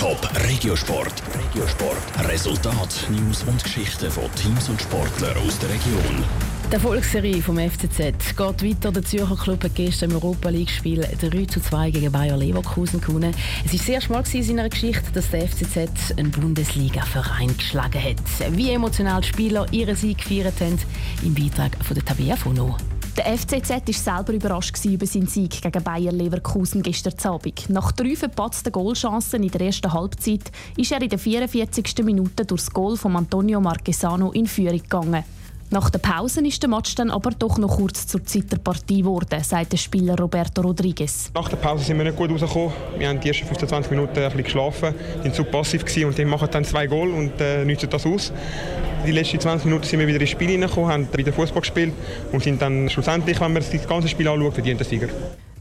Top Regiosport. Regiosport. Resultat, News und Geschichten von Teams und Sportlern aus der Region. Die Erfolgsserie vom FCZ geht weiter. Der Zürcher Club hat gestern im Europa League-Spiel 3 zu 2 gegen Bayer Leverkusen gewonnen. Es war das erste Mal in seiner Geschichte, dass der FCZ einen Bundesliga-Verein geschlagen hat. Wie emotional die Spieler ihren Sieg gefeiert haben, im Beitrag von der Tabea Fono. Der FCZ war selber überrascht über seinen Sieg gegen Bayer Leverkusen gestern Abend. Nach drei verpatzten Goalchancen in der ersten Halbzeit ist er in der 44. Minute durch das Goal von Antonio Marquesano in Führung gegangen. Nach der Pause ist der Match dann aber doch noch kurz zur Zeit der Partie geworden, sagt der Spieler Roberto Rodriguez. Nach der Pause sind wir nicht gut rausgekommen. Wir haben die ersten 15, 20 Minuten ein bisschen geschlafen, sind zu passiv gewesen und die machen dann zwei Goal und äh, nutzen das aus. Die letzten 20 Minuten sind wir wieder ins Spiel hineingekommen, haben wieder Fußball gespielt und sind dann schlussendlich, wenn man das ganze Spiel anschaut, verdient der Sieger.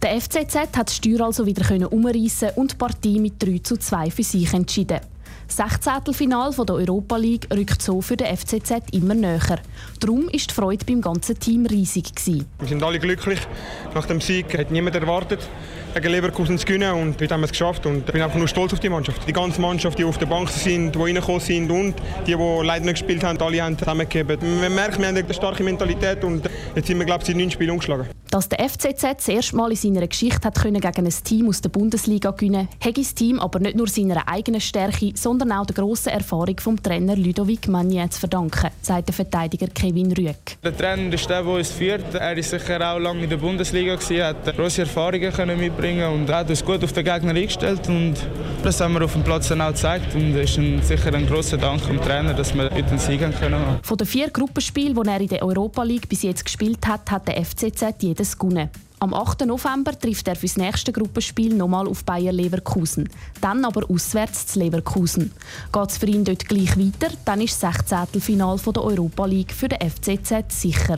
Der FCZ hat das Steuer also wieder umreißen und die Partie mit 3 zu 2 für sich entschieden. Das Sechzehntelfinal der Europa League rückt so für den FCZ immer näher. Darum war die Freude beim ganzen Team riesig. Wir sind alle glücklich. Nach dem Sieg hat niemand erwartet, gegen Leverkusen zu gewinnen. Und heute haben wir es geschafft. Und ich bin einfach nur stolz auf die Mannschaft. Die ganze Mannschaft, die auf der Bank sind, die reingekommen sind und die, die leider nicht gespielt haben, alle haben zusammengegeben. Man merkt, wir haben eine starke Mentalität und jetzt sind wir, glaube ich, seit neun Spielen umgeschlagen. Dass der FCZ das erste Mal in seiner Geschichte hat können gegen ein Team aus der Bundesliga gewinnen konnte, das Team aber nicht nur seiner eigenen Stärke, sondern auch der grossen Erfahrung vom Trainer Ludovic Magnier zu verdanken, sagt der Verteidiger Kevin Rüegg. Der Trainer ist der, der uns führt. Er war sicher auch lange in der Bundesliga, gewesen, hat grosse Erfahrungen können mitbringen und hat uns gut auf den Gegner eingestellt. Und das haben wir auf dem Platz dann auch gezeigt. Und es ist ein, sicher ein grosser Dank dem Trainer, dass wir heute einen Sieg haben können. Von den vier Gruppenspielen, die er in der Europa League bis jetzt gespielt hat, hat der FCZ jedes gewonnen. Am 8. November trifft er für das nächste Gruppenspiel nochmal auf Bayer Leverkusen. Dann aber auswärts zu Leverkusen. Geht es für ihn dort gleich weiter, dann ist das 16. Final der Europa League für den FCZ sicher.